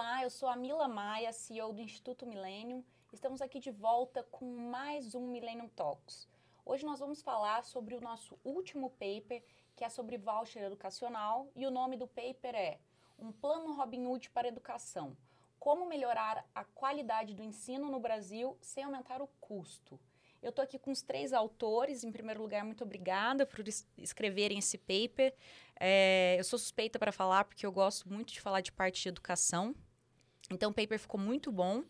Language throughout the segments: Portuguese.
Olá, eu sou a Mila Maia, CEO do Instituto Millennium. Estamos aqui de volta com mais um Millennium Talks. Hoje nós vamos falar sobre o nosso último paper, que é sobre voucher educacional, e o nome do paper é Um Plano Robin Hood para Educação. Como melhorar a qualidade do ensino no Brasil sem aumentar o custo. Eu estou aqui com os três autores. Em primeiro lugar, muito obrigada por es escreverem esse paper. É, eu sou suspeita para falar porque eu gosto muito de falar de parte de educação. Então, o paper ficou muito bom.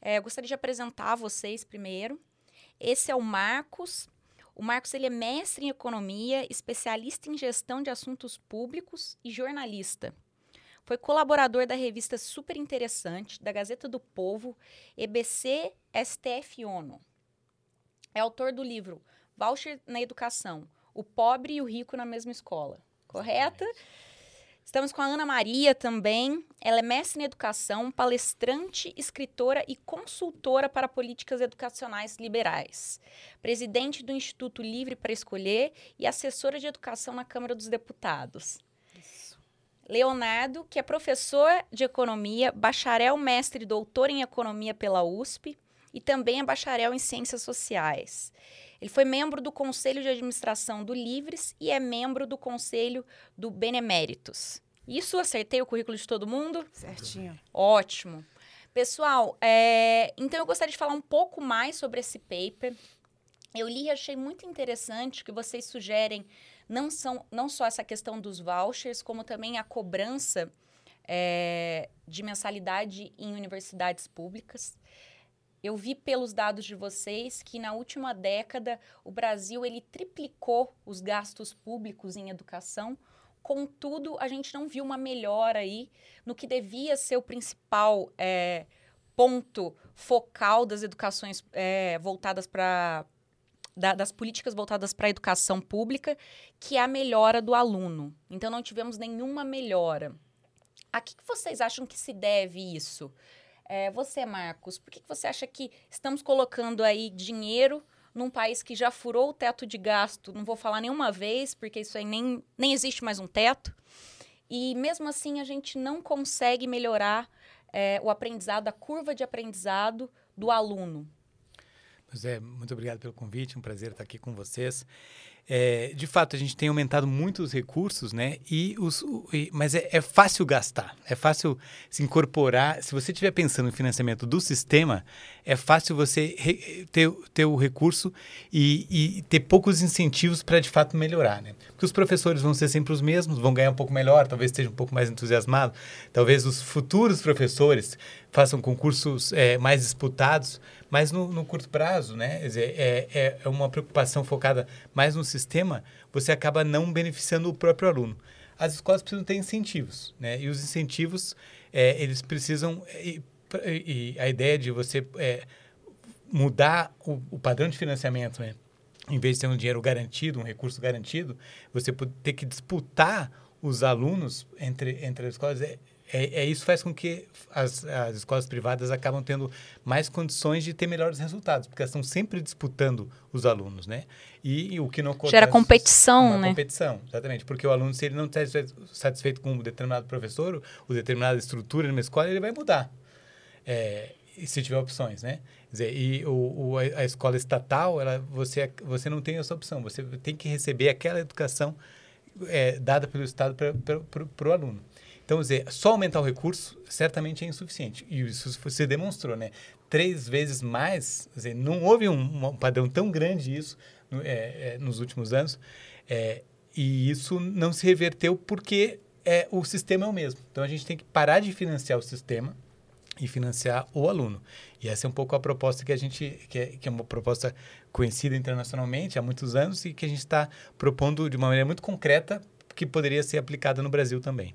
É, eu gostaria de apresentar a vocês primeiro. Esse é o Marcos. O Marcos ele é mestre em economia, especialista em gestão de assuntos públicos e jornalista. Foi colaborador da revista Super Interessante, da Gazeta do Povo, EBC, STF ONU. É autor do livro Voucher na Educação: O Pobre e o Rico na Mesma Escola. Correta? Estamos com a Ana Maria também. Ela é mestre em educação, palestrante, escritora e consultora para políticas educacionais liberais. Presidente do Instituto Livre para Escolher e assessora de educação na Câmara dos Deputados. Isso. Leonardo, que é professor de economia, bacharel, mestre e doutor em economia pela USP e também é bacharel em Ciências Sociais. Ele foi membro do Conselho de Administração do Livres e é membro do Conselho do Beneméritos. Isso acertei o currículo de todo mundo? Certinho. Ótimo. Pessoal, é, então eu gostaria de falar um pouco mais sobre esse paper. Eu li e achei muito interessante que vocês sugerem não, são, não só essa questão dos vouchers, como também a cobrança é, de mensalidade em universidades públicas. Eu vi pelos dados de vocês que na última década o Brasil ele triplicou os gastos públicos em educação. Contudo, a gente não viu uma melhora aí no que devia ser o principal é, ponto focal das educações é, voltadas para da, das políticas voltadas para a educação pública, que é a melhora do aluno. Então, não tivemos nenhuma melhora. A que, que vocês acham que se deve isso? É, você, Marcos, por que, você acha que estamos colocando aí dinheiro num país que já furou o teto de gasto? Não vou falar nenhuma vez, porque isso aí nem, nem existe mais um teto. E mesmo assim a gente não consegue melhorar é, o aprendizado, a curva de aprendizado do aluno. Pois é, muito obrigado pelo convite, um prazer estar aqui com vocês. É, de fato, a gente tem aumentado muito os recursos, né? E os, e, mas é, é, fácil gastar, é fácil se incorporar. Se você estiver pensando no financiamento do sistema, é fácil você ter, ter o recurso e, e ter poucos incentivos para de fato melhorar, né? Porque os professores vão ser sempre os mesmos, vão ganhar um pouco melhor, talvez esteja um pouco mais entusiasmado, talvez os futuros professores façam concursos é, mais disputados, mas no, no, curto prazo, né? Quer dizer, é, é, é uma preocupação focada mais no sistema, você acaba não beneficiando o próprio aluno. As escolas precisam ter incentivos, né? E os incentivos, é, eles precisam... E, a ideia de você é, mudar o, o padrão de financiamento, né? Em vez de ter um dinheiro garantido, um recurso garantido, você ter que disputar os alunos entre, entre as escolas é, é, é, isso faz com que as, as escolas privadas acabam tendo mais condições de ter melhores resultados, porque elas estão sempre disputando os alunos, né? E, e o que não acontece... Gera competição, né? competição, exatamente. Porque o aluno, se ele não está satisfeito com um determinado professor ou determinada estrutura numa escola, ele vai mudar. É, se tiver opções, né? Quer dizer, e o, o, a escola estatal, ela, você, você não tem essa opção. Você tem que receber aquela educação é, dada pelo Estado para o aluno. Então, dizer, só aumentar o recurso certamente é insuficiente. E isso você demonstrou, né? Três vezes mais, dizer, não houve um, um, padrão tão grande isso é, é, nos últimos anos. É, e isso não se reverteu porque é, o sistema é o mesmo. Então, a gente tem que parar de financiar o sistema e financiar o aluno. E essa é um pouco a proposta que a gente, que é, que é uma proposta conhecida internacionalmente há muitos anos e que a gente está propondo de uma maneira muito concreta que poderia ser aplicada no Brasil também.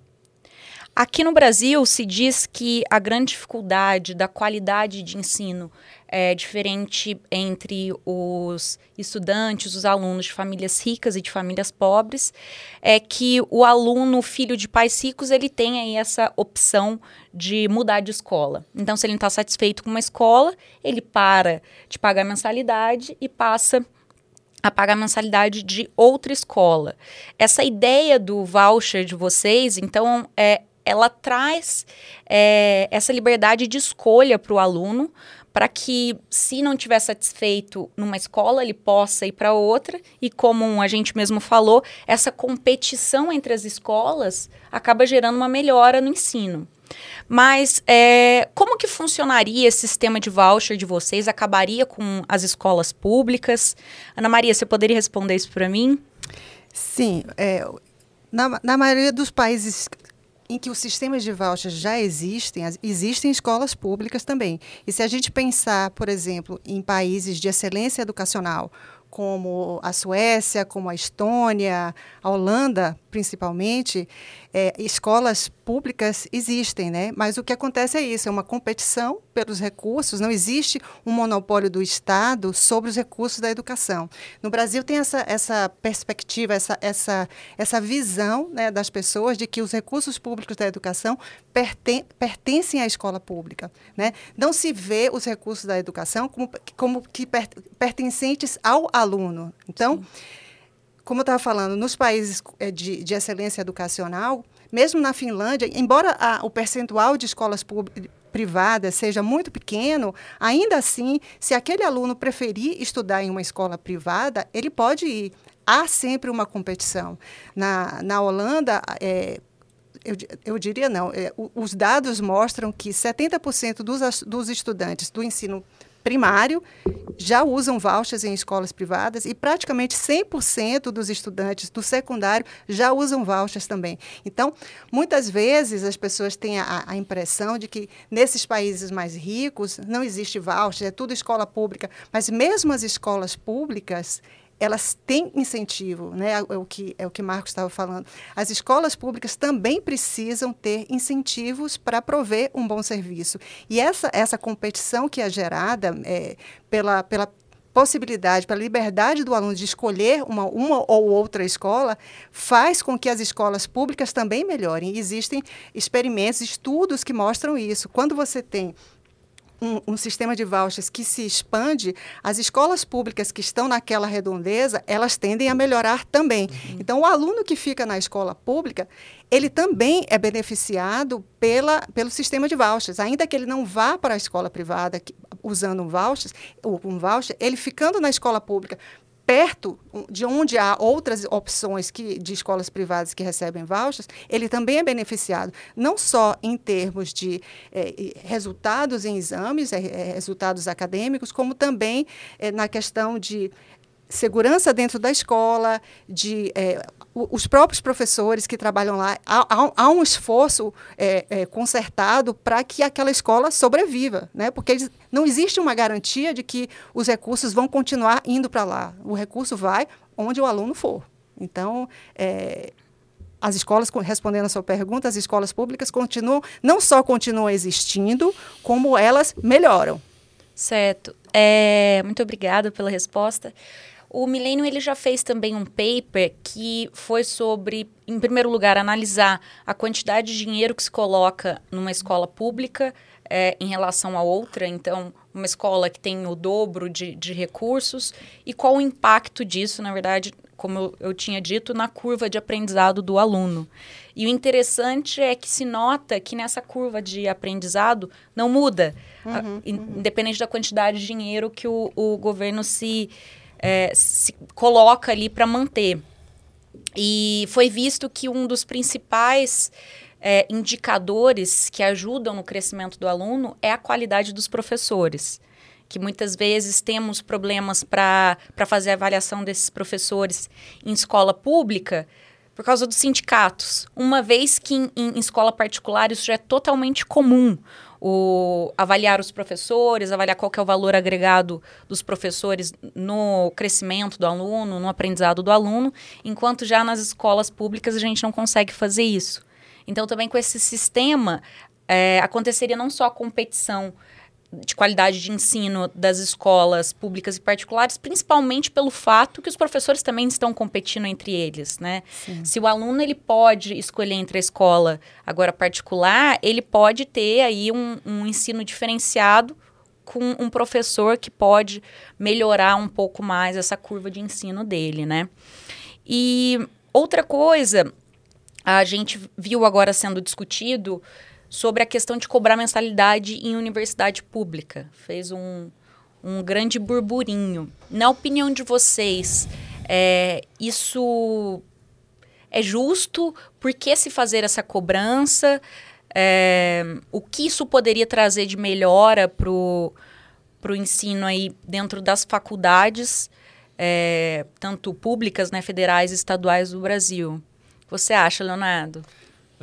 Aqui no Brasil se diz que a grande dificuldade da qualidade de ensino é diferente entre os estudantes, os alunos de famílias ricas e de famílias pobres, é que o aluno filho de pais ricos ele tem aí essa opção de mudar de escola. Então, se ele não está satisfeito com uma escola, ele para de pagar mensalidade e passa a pagar mensalidade de outra escola. Essa ideia do voucher de vocês, então, é ela traz é, essa liberdade de escolha para o aluno, para que, se não estiver satisfeito numa escola, ele possa ir para outra. E como a gente mesmo falou, essa competição entre as escolas acaba gerando uma melhora no ensino. Mas é, como que funcionaria esse sistema de voucher de vocês? Acabaria com as escolas públicas? Ana Maria, você poderia responder isso para mim? Sim. É, na, na maioria dos países em que os sistemas de vouchers já existem, existem escolas públicas também. E se a gente pensar, por exemplo, em países de excelência educacional, como a Suécia, como a Estônia, a Holanda, principalmente, é, escolas públicas existem, né? Mas o que acontece é isso, é uma competição pelos recursos, não existe um monopólio do Estado sobre os recursos da educação. No Brasil tem essa, essa perspectiva, essa, essa, essa visão né, das pessoas de que os recursos públicos da educação perten pertencem à escola pública. Né? Não se vê os recursos da educação como, como que per pertencentes ao aluno. Então, Sim como eu estava falando, nos países eh, de, de, excelência educacional, mesmo na Finlândia, embora a, o percentual de escolas privadas seja muito pequeno, ainda assim, se aquele aluno preferir estudar em uma escola privada, ele pode ir. Há sempre uma competição. Na, na Holanda, é, eu, eu, diria não, é, os dados mostram que 70% dos, dos estudantes do ensino primário já usam vouchers em escolas privadas e praticamente 100% dos estudantes do secundário já usam vouchers também. Então, muitas vezes as pessoas têm a, a impressão de que nesses países mais ricos não existe voucher, é tudo escola pública, mas mesmo as escolas públicas, elas têm incentivo, né? É, é o que é o que Marcos estava falando. As escolas públicas também precisam ter incentivos para prover um bom serviço. E essa essa competição que é gerada é, pela pela possibilidade, pela liberdade do aluno de escolher uma, uma ou outra escola, faz com que as escolas públicas também melhorem. Existem experimentos, estudos que mostram isso. Quando você tem um, um, sistema de vouchers que se expande, as escolas públicas que estão naquela redondeza, elas tendem a melhorar também. Uhum. Então, o aluno que fica na escola pública, ele também é beneficiado pela, pelo sistema de vouchers. Ainda que ele não vá para a escola privada que, usando um voucher, um voucher, ele ficando na escola pública perto de onde há outras opções que, de escolas privadas que recebem vouchers, ele também é beneficiado, não só em termos de é, resultados em exames, é, resultados acadêmicos, como também na questão de segurança dentro da escola, de os próprios professores que trabalham lá, há, há, um esforço é, é, concertado para que aquela escola sobreviva, né? porque eles, não existe uma garantia de que os recursos vão continuar indo para lá. O recurso vai onde o aluno for. Então, é, as escolas, respondendo a sua pergunta, as escolas públicas continuam, não só continuam existindo, como elas melhoram. Certo. É, muito obrigada pela resposta. O Millennium ele já fez também um paper que foi sobre, em primeiro lugar, analisar a quantidade de dinheiro que se coloca numa escola pública é, em relação a outra. Então, uma escola que tem o dobro de, de recursos e qual o impacto disso, na verdade, como eu, eu tinha dito, na curva de aprendizado do aluno. E o interessante é que se nota que nessa curva de aprendizado não muda, uhum, a, uhum. independente da quantidade de dinheiro que o, o governo se é, se coloca ali para manter. E foi visto que um dos principais é, indicadores que ajudam no crescimento do aluno é a qualidade dos professores. Que muitas vezes temos problemas para fazer a avaliação desses professores em escola pública por causa dos sindicatos. Uma vez que em, em escola particular isso já é totalmente comum o, avaliar os professores, avaliar qual é o valor agregado dos professores no crescimento do aluno, no aprendizado do aluno, enquanto já nas escolas públicas a gente não consegue fazer isso. Então, também com esse sistema, é, aconteceria não só a competição de qualidade de ensino das escolas públicas e particulares, principalmente pelo fato que os professores também estão competindo entre eles, né? Sim. Se o aluno ele pode escolher entre a escola agora particular, ele pode ter aí um, um ensino diferenciado com um professor que pode melhorar um pouco mais essa curva de ensino dele, né? E outra coisa a gente viu agora sendo discutido sobre a questão de cobrar mensalidade em universidade pública. Fez um, um grande burburinho. Na opinião de vocês, é, isso é justo? Por que se fazer essa cobrança? É, o que isso poderia trazer de melhora para o ensino aí dentro das faculdades, é, tanto públicas, né, federais e estaduais do Brasil? Você acha, Leonardo?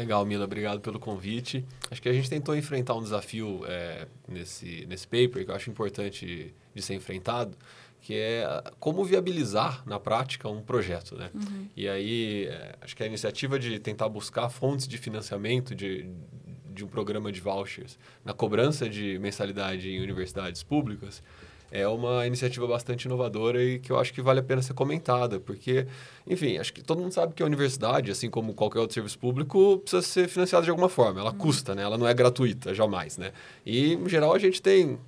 Legal, Mila, obrigado pelo convite. Acho que a gente tentou enfrentar um desafio é, nesse, nesse paper que eu acho importante de ser enfrentado, que é como viabilizar na prática um projeto, né? Uhum. E aí, é, acho que a iniciativa de tentar buscar fontes de financiamento de, de um programa de vouchers na cobrança de mensalidade em universidades públicas é uma iniciativa bastante inovadora e que eu acho que vale a pena ser comentada, porque, enfim, acho que todo mundo sabe que a universidade, assim como qualquer outro serviço público, precisa ser financiada de alguma forma. Ela uhum. custa, né? Ela não é gratuita, jamais, né? E, em geral, a gente tem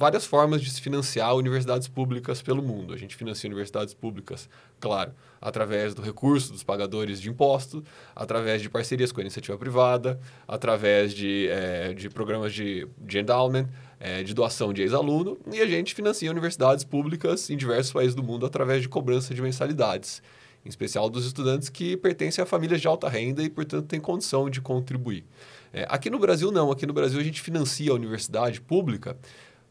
várias formas de se financiar universidades públicas pelo mundo. A gente financia universidades públicas, claro, através do recurso dos pagadores de impostos, através de parcerias com a iniciativa privada, através de, é, de programas de, de endowment, é, de doação de ex-aluno, e a gente financia universidades públicas em diversos países do mundo através de cobrança de mensalidades, em especial dos estudantes que pertencem a famílias de alta renda e, portanto, têm condição de contribuir. É, aqui no Brasil, não. Aqui no Brasil, a gente financia a universidade pública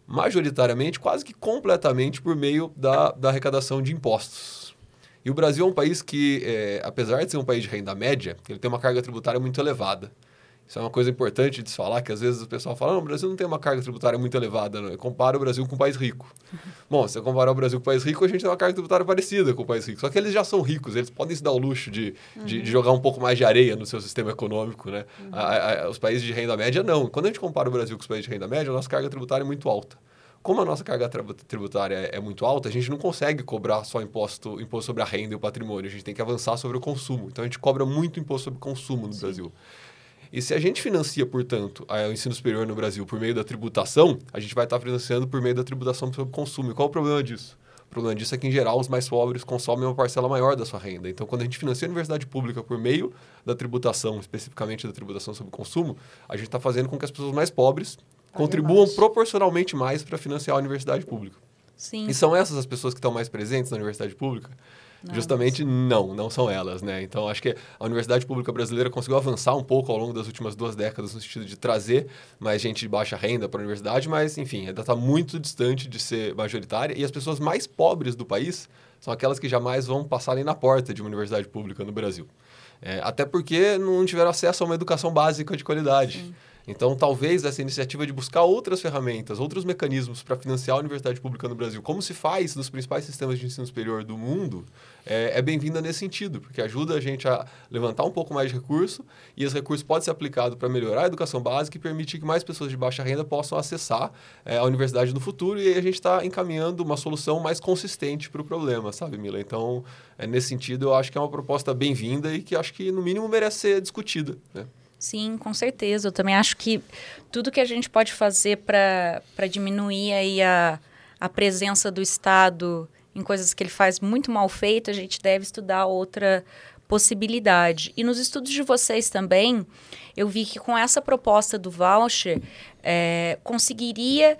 majoritariamente, quase que completamente por meio da, da arrecadação de impostos. E o Brasil é um país que, é, apesar de ser um país de renda média, ele tem uma carga tributária muito elevada. Isso é uma coisa importante de se falar, que às vezes o pessoal fala, não, o Brasil não tem uma carga tributária muito elevada, não. compara o Brasil com um país rico. Bom, se eu comparar o Brasil com um país rico, a gente tem uma carga tributária parecida com o país rico. Só que eles já são ricos, eles podem se dar o luxo de, uhum. de, de, jogar um pouco mais de areia no seu sistema econômico, né? Uhum. A, a, os países de renda média, não. Quando a gente compara o Brasil com os países de renda média, a nossa carga tributária é muito alta. Como a nossa carga tributária é, é muito alta, a gente não consegue cobrar só imposto, imposto sobre a renda e o patrimônio. A gente tem que avançar sobre o consumo. Então, a gente cobra muito imposto sobre consumo no Sim. Brasil. E se a gente financia, portanto, o ensino superior no Brasil por meio da tributação, a gente vai estar financiando por meio da tributação sobre consumo. E qual o problema disso? O problema disso é que, em geral, os mais pobres consomem uma parcela maior da sua renda. Então, quando a gente financia a universidade pública por meio da tributação, especificamente da tributação sobre consumo, a gente está fazendo com que as pessoas mais pobres contribuam mais. proporcionalmente mais para financiar a universidade pública. Sim. E são essas as pessoas que estão mais presentes na universidade pública? Justamente não, não são elas, né? Então acho que a Universidade Pública Brasileira conseguiu avançar um pouco ao longo das últimas duas décadas no sentido de trazer mais gente de baixa renda para a universidade, mas enfim, ainda está muito distante de ser majoritária e as pessoas mais pobres do país são aquelas que jamais vão passar nem na porta de uma universidade pública no Brasil. É, até porque não tiveram acesso a uma educação básica de qualidade. Sim. Então, talvez essa iniciativa de buscar outras ferramentas, outros mecanismos para financiar a universidade pública no Brasil, como se faz nos principais sistemas de ensino superior do mundo, é, é bem-vinda nesse sentido, porque ajuda a gente a levantar um pouco mais de recurso e esse recurso pode ser aplicado para melhorar a educação básica e permitir que mais pessoas de baixa renda possam acessar é, a universidade no futuro e aí a gente está encaminhando uma solução mais consistente para o problema, sabe, Mila? Então, é, nesse sentido, eu acho que é uma proposta bem-vinda e que acho que, no mínimo, merece ser discutida, né? Sim, com certeza. Eu também acho que tudo que a gente pode fazer para diminuir aí a, a presença do Estado em coisas que ele faz muito mal feito, a gente deve estudar outra possibilidade. E nos estudos de vocês também, eu vi que com essa proposta do voucher, é, conseguiria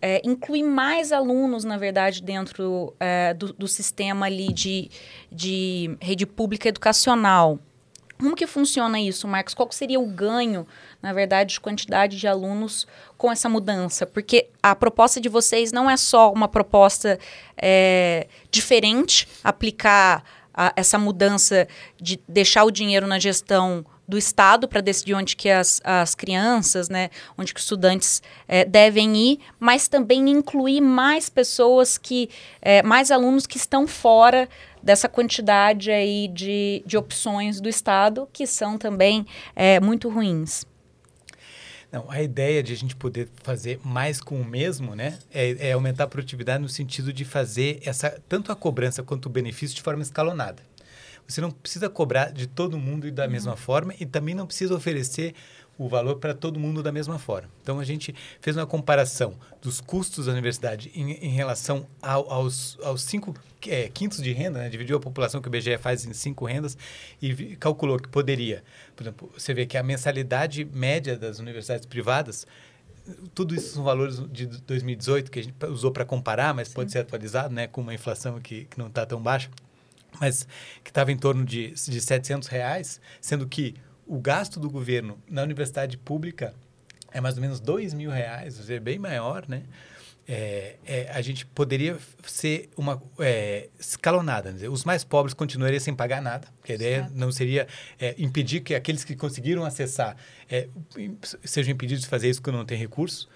é, incluir mais alunos, na verdade, dentro é, do, do, sistema ali de, de rede pública educacional. Como que funciona isso, Marcos? Qual seria o ganho, na verdade, de quantidade de alunos com essa mudança? Porque a proposta de vocês não é só uma proposta é, diferente, aplicar a, essa mudança de deixar o dinheiro na gestão do Estado para decidir onde que as, as crianças, né, onde que os estudantes é, devem ir, mas também incluir mais pessoas que, é, mais alunos que estão fora dessa quantidade aí de, de opções do Estado, que são também é, muito ruins. Não, a ideia de a gente poder fazer mais com o mesmo, né, é, é, aumentar a produtividade no sentido de fazer essa tanto a cobrança quanto o benefício de forma escalonada. Você não precisa cobrar de todo mundo da uhum. mesma forma e também não precisa oferecer o valor para todo mundo da mesma forma. Então a gente fez uma comparação dos custos da universidade em, em relação ao, aos, aos cinco é, quintos de renda, né? dividiu a população que o BGE faz em cinco rendas e vi, calculou que poderia, por exemplo, você vê que a mensalidade média das universidades privadas tudo isso são valores de 2018 que a gente usou para comparar, mas Sim. pode ser atualizado, né, com uma inflação que, que não está tão baixa, mas que estava em torno de, de 700 reais, sendo que o gasto do governo na universidade pública é mais ou menos 2 mil reais, ou seja, bem maior, né? É, é, a gente poderia ser uma é, escalonada. Dizer, os mais pobres continuariam sem pagar nada, porque a ideia certo. não seria é, impedir que aqueles que conseguiram acessar é, sejam impedidos de fazer isso porque não tem recurso.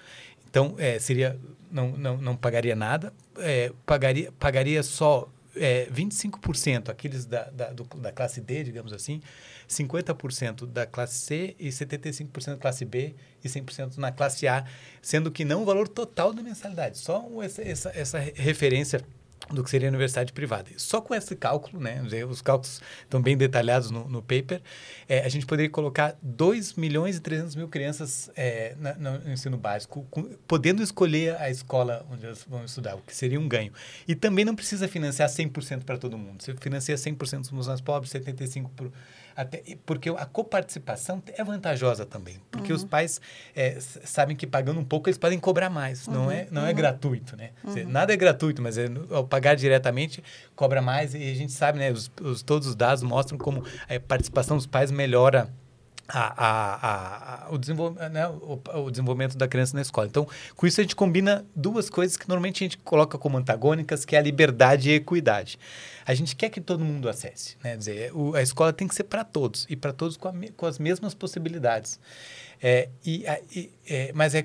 Então, é, seria não, não, não pagaria nada, pagaria, pagaria só é, 25% aqueles da, da, do, da classe D, digamos assim, 50% da classe C e 75% da classe B e 100% na classe A, sendo que não o valor total da mensalidade, só essa, essa, essa referência do que seria a universidade privada. Só com esse cálculo, né, os cálculos estão bem detalhados no, no paper, é, a gente poderia colocar 2 milhões e 300 mil crianças é, na, no ensino básico, com, podendo escolher a escola onde elas vão estudar, o que seria um ganho. E também não precisa financiar 100% para todo mundo. Você financia 100% dos mais pobres, 75% para até, porque a coparticipação é vantajosa também. Porque uhum. os pais é, sabem que pagando um pouco eles podem cobrar mais. Uhum. Não, é, não é uhum. é gratuito, né? Uhum. Nada é gratuito, mas é, ao pagar diretamente cobra mais. E a gente sabe, né? Os, os todos os dados mostram como a participação dos pais melhora a, a, a, o, desenvolvimento, né, o, o, desenvolvimento da criança na escola. Então, com isso a gente combina duas coisas que normalmente a gente coloca como antagônicas, que é a liberdade e a equidade. A gente quer que todo mundo acesse, né? dizer, o, a escola tem que ser para todos e para todos com, com, as mesmas possibilidades. É, e, e é, mas é,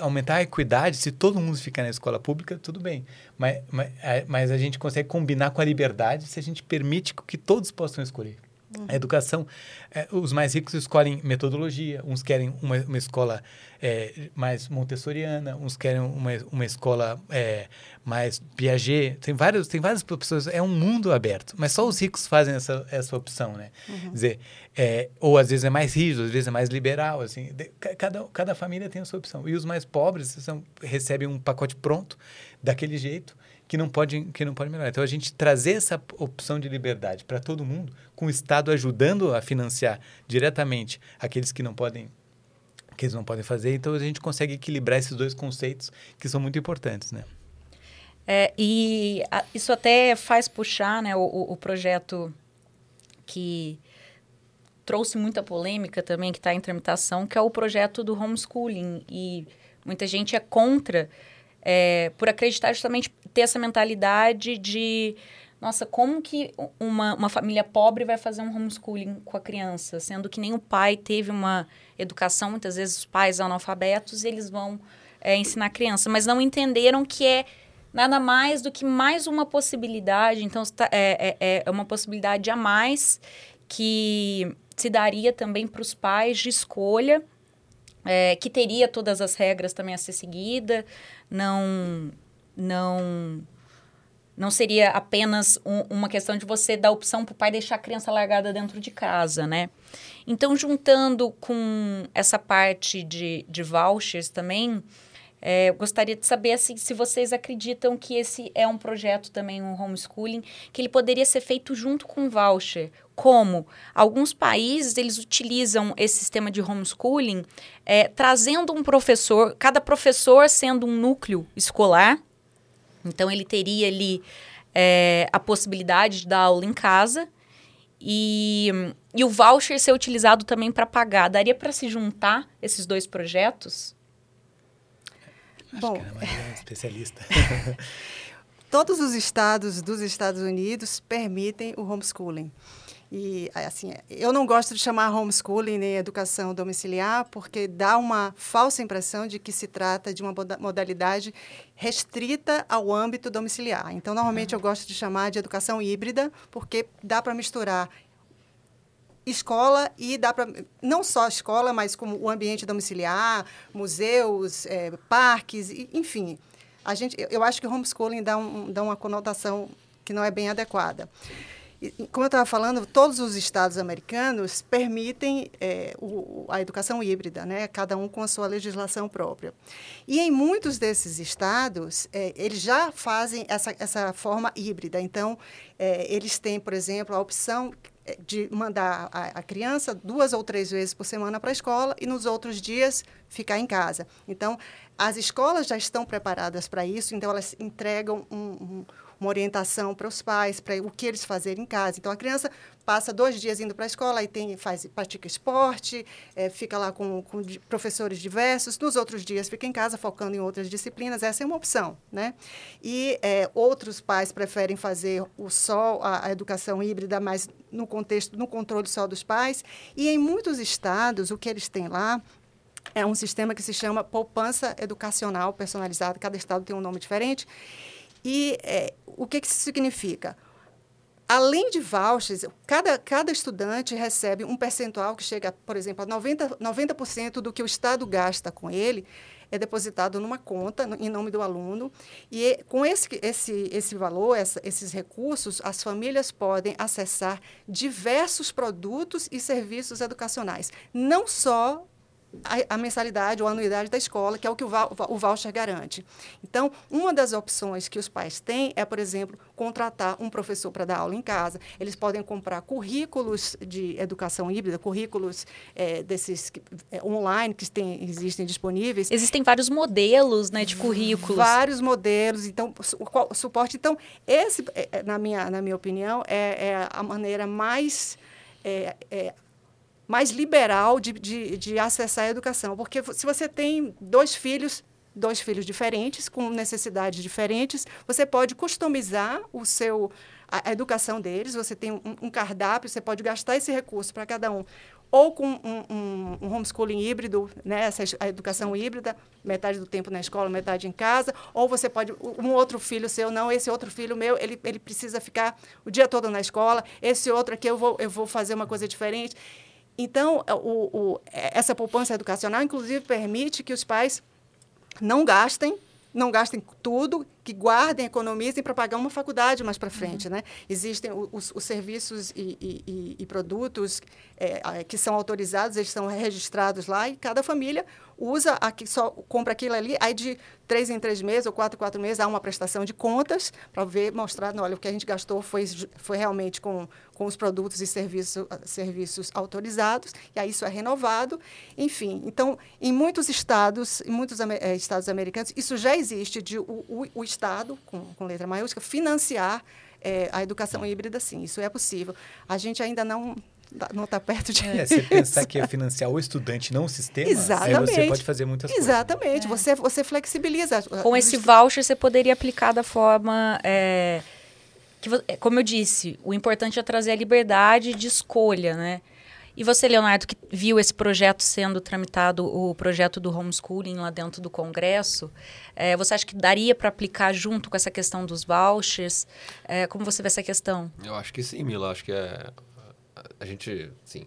aumentar a equidade, se todo mundo ficar na escola pública, tudo bem. Mas, mas, mas a gente consegue combinar com a liberdade se a gente permite que todos possam escolher. Uhum. A educação, é, os mais ricos escolhem metodologia, uns querem uma, uma escola é, mais montessoriana, uns querem uma, uma escola é, mais Piaget. Tem, vários, tem várias opções, é um mundo aberto, mas só os ricos fazem essa, essa opção, né? Uhum. Dizer, é, ou às vezes é mais rígido, às vezes é mais liberal, assim, de, cada, cada família tem a sua opção. E os mais pobres são, recebem um pacote pronto, daquele jeito, que não pode que não pode melhorar. Então a gente trazer essa opção de liberdade para todo mundo, com o Estado ajudando a financiar diretamente aqueles que não podem que eles não podem fazer, então a gente consegue equilibrar esses dois conceitos que são muito importantes, né? É, e a, isso até faz puxar né, o, o projeto que trouxe muita polêmica também, que está em tramitação, que é o projeto do homeschooling. E muita gente é contra é, por acreditar justamente ter essa mentalidade de nossa, como que uma, uma família pobre vai fazer um homeschooling com a criança, sendo que nem o pai teve uma educação, muitas vezes os pais analfabetos, eles vão é, ensinar a criança, mas não entenderam que é nada mais do que mais uma possibilidade, então tá, é, é, é uma possibilidade a mais que se daria também para os pais de escolha é, que teria todas as regras também a ser seguida, não não não seria apenas um, uma questão de você dar opção para o pai deixar a criança largada dentro de casa, né? Então, juntando com essa parte de, de vouchers também, é, eu gostaria de saber assim, se vocês acreditam que esse é um projeto também, um homeschooling, que ele poderia ser feito junto com voucher. Como alguns países eles utilizam esse sistema de homeschooling é, trazendo um professor, cada professor sendo um núcleo escolar. Então ele teria ali é, a possibilidade de dar aula em casa e, e o voucher ser utilizado também para pagar. Daria para se juntar esses dois projetos? Acho Bom, que a Ana Maria é especialista. todos os estados dos Estados Unidos permitem o homeschooling. E, assim, eu não gosto de chamar homeschooling nem educação domiciliar, porque dá uma falsa impressão de que se trata de uma modalidade restrita ao âmbito domiciliar. Então, normalmente, eu gosto de chamar de educação híbrida, porque dá para misturar escola e dá para não só escola, mas como o ambiente domiciliar, museus, é, parques, enfim. A gente, eu acho que homeschooling dá, um, dá uma conotação que não é bem adequada. como eu estava falando, todos os estados americanos permitem é, o, a educação híbrida, né? cada um com a sua legislação própria. E em muitos desses estados, é, eles já fazem essa, essa forma híbrida. Então, é, eles têm, por exemplo, a opção de mandar a, a, criança duas ou três vezes por semana para a escola e nos outros dias ficar em casa. Então, as escolas já estão preparadas para isso, então elas entregam um, um uma orientação para os pais, para o que eles fazerem em casa. Então, a criança passa dois dias indo para a escola, aí tem, faz, pratica esporte, é, fica lá com, com professores diversos, nos outros dias fica em casa focando em outras disciplinas, essa é uma opção. Né? E é, outros pais preferem fazer o só, a, a educação híbrida, mas no contexto, no controle só dos pais. E em muitos estados, o que eles têm lá é um sistema que se chama poupança educacional personalizada, cada estado tem um nome diferente, e é, o que, que isso significa? Além de vouchers, cada, cada estudante recebe um percentual que chega, por exemplo, a 90%, 90 do que o Estado gasta com ele, é depositado numa conta no, em nome do aluno. E com esse, esse, esse valor, essa, esses recursos, as famílias podem acessar diversos produtos e serviços educacionais. Não só a, a, mensalidade ou a anuidade da escola, que é o que o, o voucher garante. Então, uma das opções que os pais têm é, por exemplo, contratar um professor para dar aula em casa. Eles podem comprar currículos de educação híbrida, currículos é, desses é, online que tem, existem disponíveis. Existem vários modelos né, de currículos. Vários modelos. Então, o, suporte. Então, esse, é, é, na minha, na minha opinião, é, é a maneira mais é, é, mais liberal de, de, de acessar a educação. Porque se você tem dois filhos, dois filhos diferentes, com necessidades diferentes, você pode customizar o seu a, a educação deles, você tem um, um, cardápio, você pode gastar esse recurso para cada um. Ou com um, um, um, homeschooling híbrido, né, essa, a educação híbrida, metade do tempo na escola, metade em casa, ou você pode, um outro filho seu, não, esse outro filho meu, ele, ele precisa ficar o dia todo na escola, esse outro aqui eu vou, eu vou fazer uma coisa diferente. Então, é, o, o, é, essa poupança educacional, inclusive, permite que os pais não gastem, não gastem tudo, que guardem, economizem para pagar uma faculdade mais para frente. Uhum. Né? Existem os, os serviços e, e, e produtos é, que são autorizados, eles são registrados lá e cada família usa, aqui, só compra aquilo ali, aí de três em três meses ou quatro em quatro meses há uma prestação de contas para ver, mostrar, olha, o que a gente gastou foi, foi realmente com, com os produtos e serviço, serviços autorizados, e aí isso é renovado. Enfim, então, em muitos estados, em muitos é, estados americanos, isso já existe de o, o, o Estado, com, com letra maiúscula, financiar é, a educação híbrida, sim, isso é possível. A gente ainda não não está perto de é, você pensar que é financiar o estudante, não o sistema, Exatamente. aí você pode fazer muitas Exatamente. coisas. Exatamente. É. Você, você flexibiliza. Com esse voucher, você poderia aplicar da forma... É, que, é, como eu disse, o importante é trazer a liberdade de escolha, né? E você, Leonardo, que viu esse projeto sendo tramitado, o projeto do homeschooling lá dentro do Congresso, é, você acha que daria para aplicar junto com essa questão dos vouchers? É, como você vê essa questão? Eu acho que sim, Mila. Acho que é a gente, sim,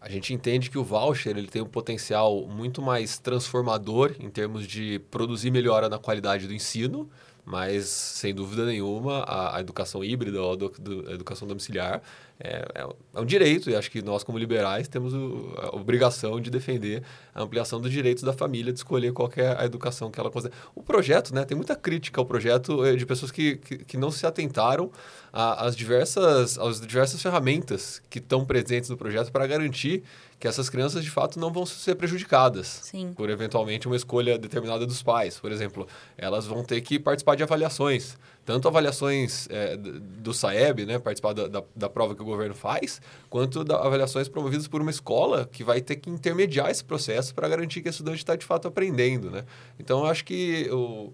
a gente entende que o voucher ele tem um potencial muito mais transformador em termos de produzir melhora na qualidade do ensino, mas sem dúvida nenhuma a, a educação híbrida ou a, do, a educação domiciliar é, é, é, um direito, e acho que nós, como liberais, temos o, a obrigação de defender a ampliação dos direitos da família de escolher qual é a educação que ela considera. O projeto, né, tem muita crítica ao projeto eh, de pessoas que, que, que não se atentaram às diversas, às diversas ferramentas que estão presentes no projeto para garantir que essas crianças de fato não vão ser prejudicadas Sim. por eventualmente uma escolha determinada dos pais. Por exemplo, elas vão ter que participar de avaliações tanto avaliações é, do SAEB, né, participar da, da, da, prova que o governo faz, quanto avaliações promovidas por uma escola que vai ter que intermediar esse processo para garantir que o estudante está de fato aprendendo. Né? Então, eu acho que o,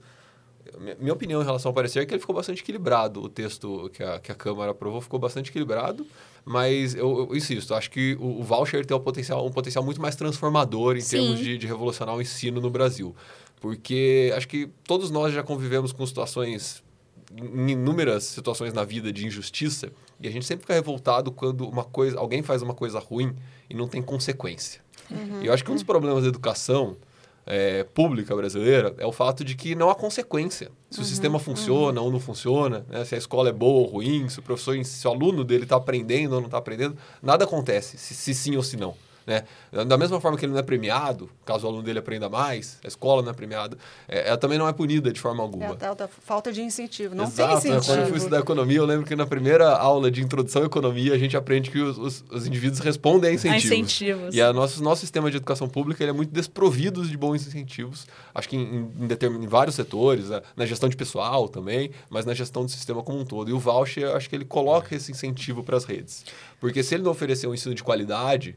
minha opinião em relação ao parecer é que ele ficou bastante equilibrado. O texto que a, que a Câmara aprovou ficou bastante equilibrado, mas eu, eu insisto, acho que o, o voucher tem um potencial, um potencial muito mais transformador em Sim. termos de, de revolucionar o ensino no Brasil. Porque acho que todos nós já convivemos com situações em inúmeras situações na vida de injustiça e a gente sempre fica revoltado quando uma coisa, alguém faz uma coisa ruim e não tem consequência. Uhum. E eu acho que um dos problemas da educação é, pública brasileira é o fato de que não há consequência. Se uhum, o sistema funciona uhum. ou não funciona, né? se a escola é boa ou ruim, se o professor, se o aluno dele está aprendendo ou não está aprendendo, nada acontece, se, se sim ou se não. Né? Da mesma forma que ele não é premiado, caso o aluno dele aprenda mais, a escola não é premiada, é, ela também não é punida de forma alguma. É a tal da falta de incentivo. Não Exato, tem incentivo. Quando eu fui estudar economia, eu lembro que na primeira aula de introdução à economia, a gente aprende que os, os, os indivíduos respondem a incentivos. A incentivos. E a nosso, nosso sistema de educação pública é muito desprovido de bons incentivos. Acho que em, em, determin, em vários setores, na, na gestão de pessoal também, mas na gestão do sistema como um todo. E o voucher, acho que ele coloca esse incentivo para as redes. Porque se ele não oferecer um ensino de qualidade,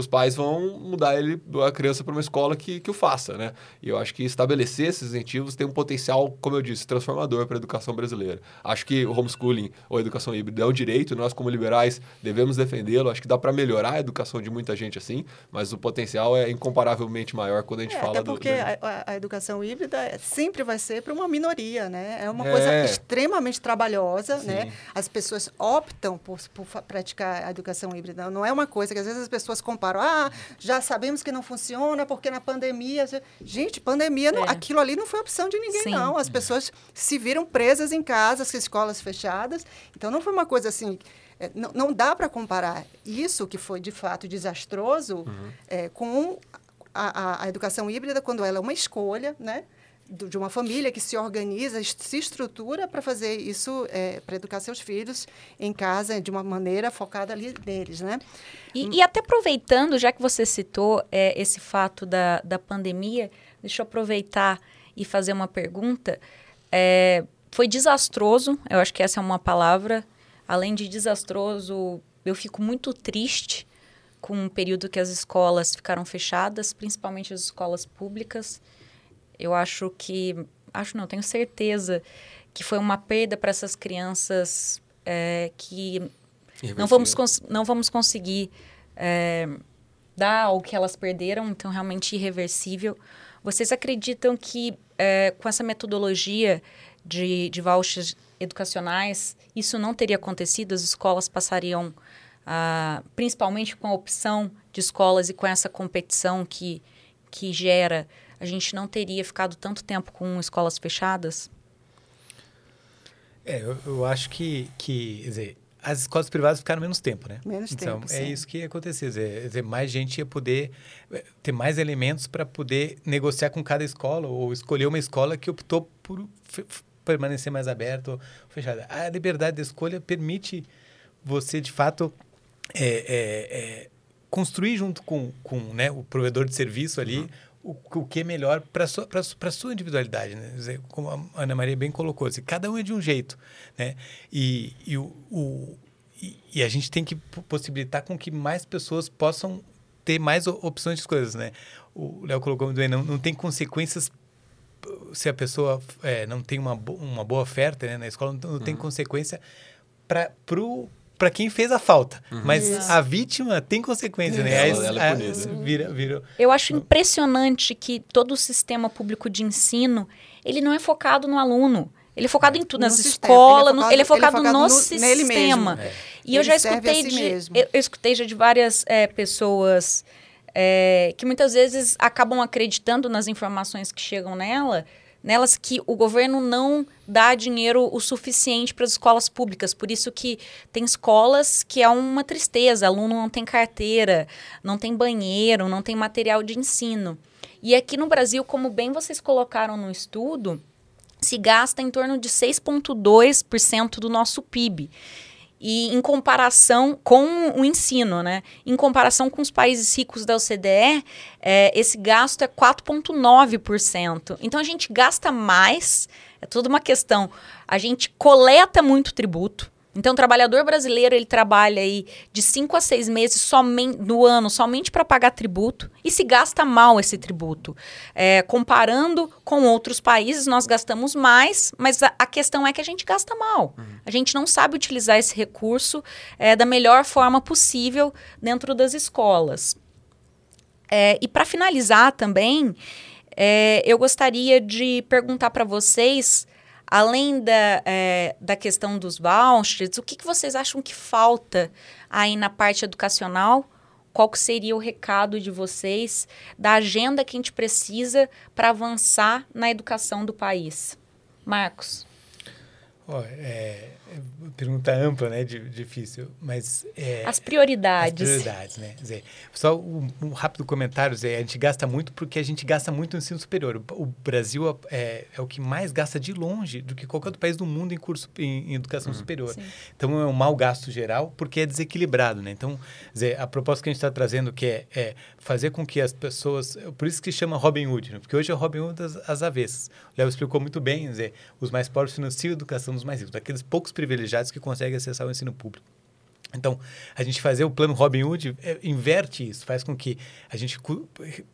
os pais vão mudar ele, a criança para uma escola que, que o faça, né? E eu acho que estabelecer esses incentivos tem um potencial, como eu disse, transformador para a educação brasileira. Acho que o homeschooling ou a educação híbrida é um direito, nós como liberais devemos defendê-lo. Acho que dá para melhorar a educação de muita gente assim, mas o potencial é incomparavelmente maior quando a gente é, fala até porque do... a, a, educação híbrida sempre vai ser para uma minoria, né? É uma é. coisa extremamente trabalhosa, né? Sim. né? As pessoas optam por, por praticar a educação híbrida. Não é uma coisa que às vezes as pessoas comparam comparam. Ah, já sabemos que não funciona porque na pandemia. Gente, pandemia, não, é. aquilo ali não foi opção de ninguém, Sim. não. As pessoas se viram presas em casa, as escolas fechadas. Então não foi uma coisa assim. É, não, não dá para comparar isso, que foi de fato desastroso, uhum. é, com a, a, a educação híbrida, quando ela é uma escolha, né? De uma família que se organiza, se estrutura para fazer isso, é, para educar seus filhos em casa de uma maneira focada ali neles, né? E, e até aproveitando, já que você citou é, esse fato da, da pandemia, deixa eu aproveitar e fazer uma pergunta. É, foi desastroso, eu acho que essa é uma palavra. Além de desastroso, eu fico muito triste com o período que as escolas ficaram fechadas, principalmente as escolas públicas. Eu acho que, acho não, tenho certeza que foi uma perda para essas crianças é, que não vamos, não vamos conseguir é, dar o que elas perderam, então realmente irreversível. Vocês acreditam que é, com essa metodologia de, de vouchers educacionais, isso não teria acontecido? As escolas passariam, ah, principalmente com a opção de escolas e com essa competição que, que gera a gente não teria ficado tanto tempo com escolas fechadas? É, eu, eu acho que, que, quer dizer, as escolas privadas ficaram menos tempo, né? Menos então, tempo, é isso que ia acontecer. Quer dizer, mais gente ia poder é, ter mais elementos para poder negociar com cada escola ou escolher uma escola que optou por permanecer mais aberta ou fechada. A liberdade de escolha permite você, de fato, é, é, é, construir junto com, com né, o provedor de serviço ali uhum o, o que é melhor para a sua, individualidade. Né? Dizer, como a Ana Maria bem colocou, assim, cada um é de um jeito. Né? E, e, o, o e, e, a gente tem que possibilitar com que mais pessoas possam ter mais opções de coisas. Né? O Léo colocou muito bem, não, não tem consequências se a pessoa é, não tem uma, uma boa oferta né, na escola, não, não uhum. tem consequência para o para quem fez a falta. Uhum. Mas Isso. a vítima tem consequência, né? Ela, ela é punida. Vira, vira... Eu acho impressionante que todo o sistema público de ensino, ele não é focado no aluno. Ele é focado em tudo, nas escolas, ele é focado, ele é focado no, no sistema. É. E ele eu já escutei si de, eu, eu, escutei já de várias é, pessoas é, que muitas vezes acabam acreditando nas informações que chegam nela nelas que o governo não dá dinheiro o suficiente para as escolas públicas. Por isso que tem escolas que é uma tristeza, aluno não tem carteira, não tem banheiro, não tem material de ensino. E aqui no Brasil, como bem vocês colocaram no estudo, se gasta em torno de 6,2% do nosso PIB e em comparação com o ensino, né? Em comparação com os países ricos da OCDE, é, esse gasto é 4,9%. Então a gente gasta mais, é toda uma questão. A gente coleta muito tributo, então, o trabalhador brasileiro ele trabalha aí de cinco a seis meses somente no ano somente para pagar tributo e se gasta mal esse tributo. É, comparando com outros países, nós gastamos mais, mas a, a, questão é que a gente gasta mal. Uhum. A gente não sabe utilizar esse recurso é, da melhor forma possível dentro das escolas. É, e para finalizar também, é, eu gostaria de perguntar para vocês além da, é, da questão dos vouchers, o que, que vocês acham que falta aí na parte educacional qual que seria o recado de vocês da agenda que a gente precisa para avançar na educação do país. Marcos. Oh, é, pergunta ampla, né? Difícil, mas... É, as prioridades. As prioridades, né? Dizer, só um, um, rápido comentário, Zé, a gente gasta muito porque a gente gasta muito no ensino superior. O, Brasil é, é, o que mais gasta de longe do que qualquer outro país do mundo em curso em, em educação uhum, superior. Sim. Então, é um mau gasto geral porque é desequilibrado, né? Então, Zé, a proposta que a gente está trazendo que é, é, fazer com que as pessoas... Por isso que chama Robin Hood, né? Porque hoje é Robin Hood às, às avessas. O Léo explicou muito bem, Zé, os mais pobres financiam a educação dos mais ricos. Daqueles poucos privilegiados que conseguem acessar o ensino público. Então, a gente fazer o plano Robin Hood é, inverte isso, faz com que a gente,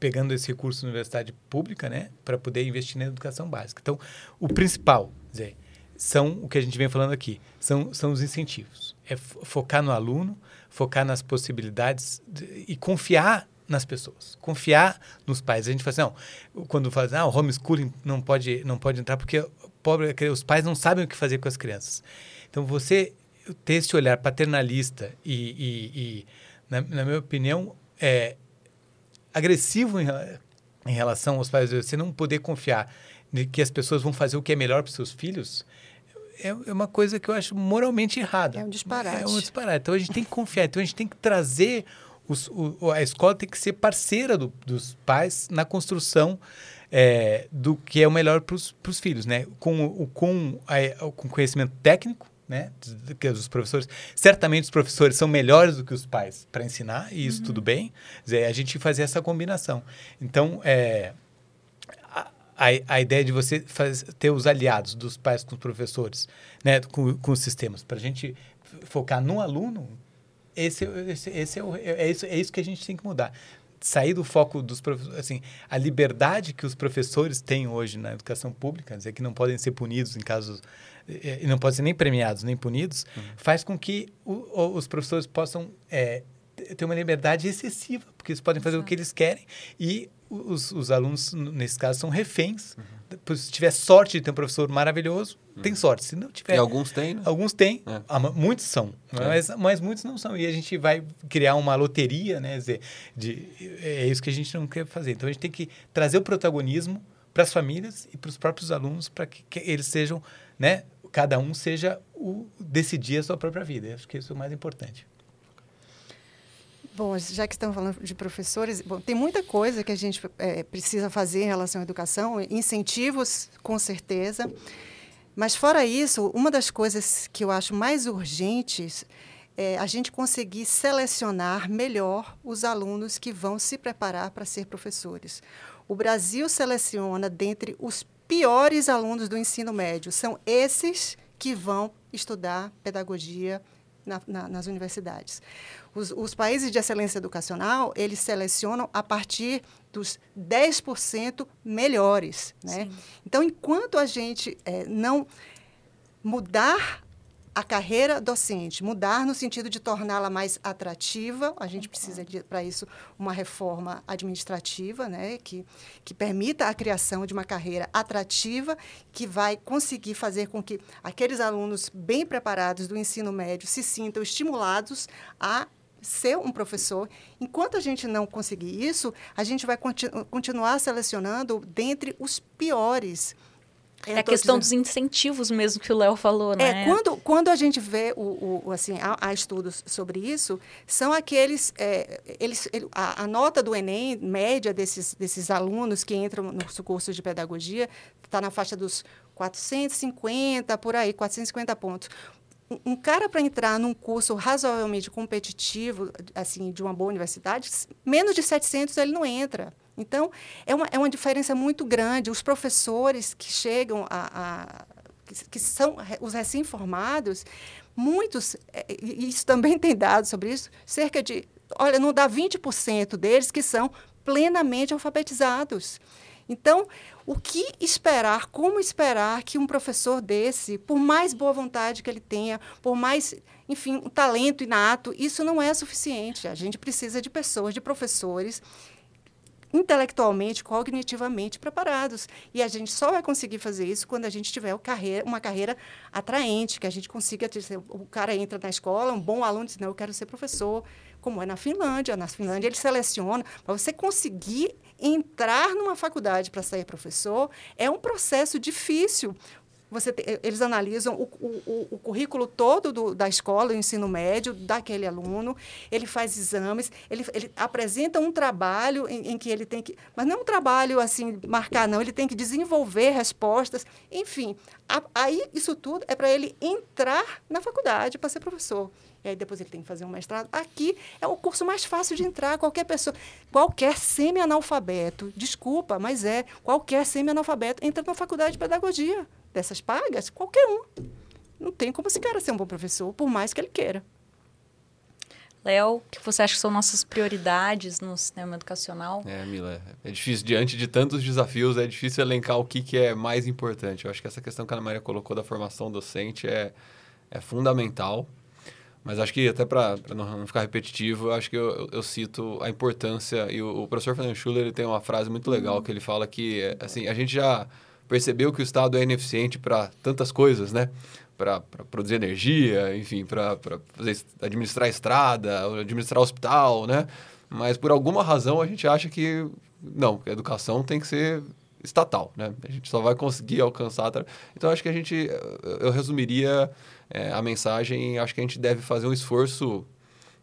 pegando esse recurso da universidade pública, né, para poder investir na educação básica. Então, o principal, Zé, são o que a gente vem falando aqui, são, são os incentivos. É focar no aluno, focar nas possibilidades de, e confiar nas pessoas, confiar nos pais. A gente fala assim, não, quando fala assim, ah, o homeschooling não pode, não pode entrar porque pobre, os pais não sabem o que fazer com as crianças. Então, você ter esse olhar paternalista e, e, e na, na, minha opinião, é agressivo em, em relação aos pais, você não poder confiar que as pessoas vão fazer o que é melhor para os seus filhos, é, é uma coisa que eu acho moralmente errada. É um disparate. É um disparate. Então a gente tem que confiar, então a gente tem que trazer. Os, o, a escola tem que ser parceira do, dos pais na construção é, do que é o melhor para os filhos, né? Com, com, a, com conhecimento técnico, né? Que os professores, certamente os professores são melhores do que os pais para ensinar e isso uhum. tudo bem. Dizer, a gente fazer essa combinação. Então, é, a, a, ideia de você faz, ter os aliados dos pais com os professores, né? Com, com os sistemas, para a gente focar no aluno. Esse, esse, esse é, o, é, isso, é isso que a gente tem que mudar sair do foco dos professores, assim, a liberdade que os professores têm hoje na educação pública, dizer que não podem ser punidos em casos e não podem ser nem premiados nem punidos, uhum. faz com que o, os professores possam é, ter uma liberdade excessiva, porque eles podem fazer Exato. o que eles querem e os, os alunos, nesse caso, são reféns. Uhum. Se tiver sorte de ter um professor maravilhoso, uhum. tem sorte. Se não tiver. E alguns têm, né? Alguns têm. É. Ah, muitos são. É. Mas, mas muitos não são. E a gente vai criar uma loteria, né? Dizer, de, é isso que a gente não quer fazer. Então a gente tem que trazer o protagonismo para as famílias e para os próprios alunos para que, que, eles sejam, né? Cada um seja o decidir a sua própria vida. Eu acho que isso é o mais importante. Bom, já que estamos falando de professores, bom, tem muita coisa que a gente é, precisa fazer em relação à educação, incentivos, com certeza. Mas, fora isso, uma das coisas que eu acho mais urgentes é a gente conseguir selecionar melhor os alunos que vão se preparar para ser professores. O Brasil seleciona dentre os piores alunos do ensino médio. São esses que vão estudar pedagogia na, na, nas universidades. Os, os, países de excelência educacional, eles selecionam a partir dos 10% melhores. Né? Então, enquanto a gente é, não mudar a carreira docente, mudar no sentido de torná-la mais atrativa. A gente precisa, para isso, uma reforma administrativa, né, que, que permita a criação de uma carreira atrativa, que vai conseguir fazer com que aqueles alunos bem preparados do ensino médio se sintam estimulados a ser um professor. Enquanto a gente não conseguir isso, a gente vai continu continuar selecionando dentre os piores. É a questão dizendo... dos incentivos mesmo que o Léo falou, né? É, quando, quando a gente vê, o, o assim, há, há, estudos sobre isso, são aqueles, é, eles, ele, a, a, nota do Enem, média desses, desses alunos que entram nos cursos de pedagogia, está na faixa dos 450, por aí, 450 pontos um cara para entrar num curso razoavelmente competitivo, assim, de uma boa universidade, menos de 700 ele não entra. Então, é uma, é uma diferença muito grande. Os professores que chegam a, a que, são os recém-formados, muitos, é, e isso também tem dados sobre isso, cerca de, olha, não dá 20% deles que são plenamente alfabetizados. Então, o que esperar, como esperar que um professor desse, por mais boa vontade que ele tenha, por mais, enfim, um talento inato, isso não é suficiente. A gente precisa de pessoas, de professores intelectualmente, cognitivamente preparados. E a gente só vai conseguir fazer isso quando a gente tiver uma carreira atraente, que a gente consiga, o cara entra na escola, um bom aluno diz, não, eu quero ser professor, como é na Finlândia. Na Finlândia, ele seleciona. Para você conseguir entrar numa faculdade para ser professor, é um processo difícil. Você te, eles analisam o, o, o currículo todo do, da escola, o ensino médio, daquele aluno, ele faz exames, ele, ele apresenta um trabalho em, em, que ele tem que. Mas não é um trabalho assim, marcar, não, ele tem que desenvolver respostas. Enfim, aí isso tudo é para ele entrar na faculdade para ser professor. E aí depois ele tem que fazer um mestrado. Aqui é o curso mais fácil de entrar. Qualquer pessoa, qualquer semi-analfabeto, desculpa, mas é, qualquer semi-analfabeto entra na faculdade de pedagogia dessas pagas, qualquer um. Não tem como esse cara ser um bom professor, por mais que ele queira. Léo, o que você acha que são nossas prioridades no sistema educacional? É, Mila, é difícil, diante de tantos desafios, é difícil elencar o que, que é mais importante. Eu acho que essa questão que a Ana Maria colocou da formação docente é, é fundamental. Mas acho que até para não ficar repetitivo, acho que eu, eu, eu, cito a importância, e o, o professor Fernando Schuller ele tem uma frase muito legal, que ele fala que assim, a gente já percebeu que o Estado é ineficiente para tantas coisas, né? Para produzir energia, enfim, para administrar estrada, administrar hospital, né? Mas por alguma razão a gente acha que não, a educação tem que ser estatal, né? A gente só vai conseguir alcançar. Então acho que a gente, eu resumiria é, a mensagem, acho que a gente deve fazer um esforço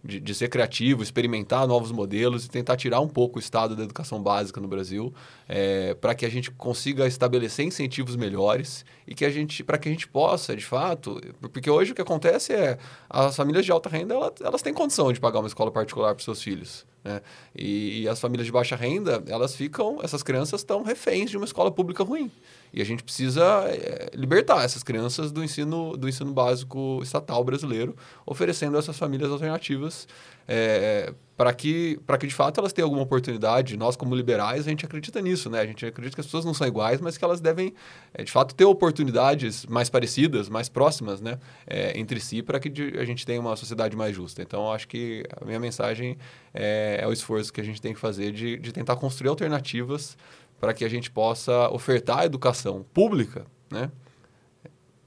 de, de, ser criativo, experimentar novos modelos e tentar tirar um pouco o estado da educação básica no Brasil, é, para que a gente consiga estabelecer incentivos melhores e que a gente, para que a gente possa, de fato, porque hoje o que acontece é as famílias de alta renda elas, elas têm condição de pagar uma escola particular para seus filhos. Né? E, e, as famílias de baixa renda, elas ficam, essas crianças estão reféns de uma escola pública ruim. E a gente precisa é, libertar essas crianças do ensino, do ensino básico estatal brasileiro, oferecendo a essas famílias alternativas é, para que, que, de fato, elas tenham alguma oportunidade. Nós, como liberais, a gente acredita nisso, né? A gente acredita que as pessoas não são iguais, mas que elas devem, é, de fato, ter oportunidades mais parecidas, mais próximas, né? É, entre si, para que a gente tenha uma sociedade mais justa. Então, acho que a minha mensagem é, é o esforço que a gente tem que fazer de, de tentar construir alternativas para que a gente possa ofertar educação pública, né?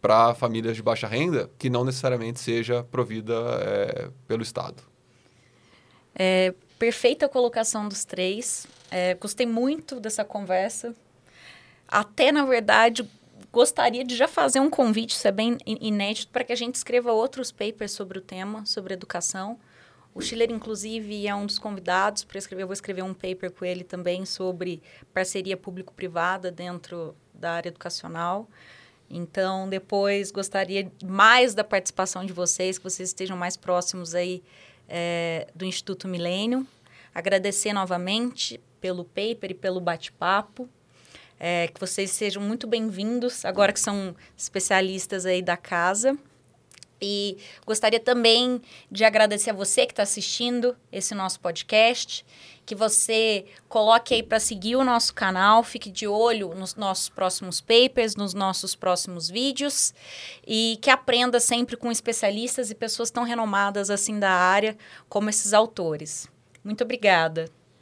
Para famílias de baixa renda, que não necessariamente seja provida é, pelo Estado. É, perfeita colocação dos três. É, gostei muito dessa conversa. Até, na verdade, gostaria de já fazer um convite, isso é bem inédito, para que a gente escreva outros papers sobre o tema, sobre educação. O Schiller, inclusive, é um dos convidados para escrever. Eu vou escrever um paper com ele também sobre parceria público-privada dentro da área educacional. Então, depois gostaria mais da participação de vocês, que vocês estejam mais próximos aí é, do Instituto Milênio. Agradecer novamente pelo paper e pelo bate-papo. É, que vocês sejam muito bem-vindos, agora que são especialistas aí da casa. E gostaria também de agradecer a você que está assistindo esse nosso podcast, que você coloque aí para seguir o nosso canal, fique de olho nos nossos próximos papers, nos nossos próximos vídeos e que aprenda sempre com especialistas e pessoas tão renomadas assim da área como esses autores. Muito obrigada.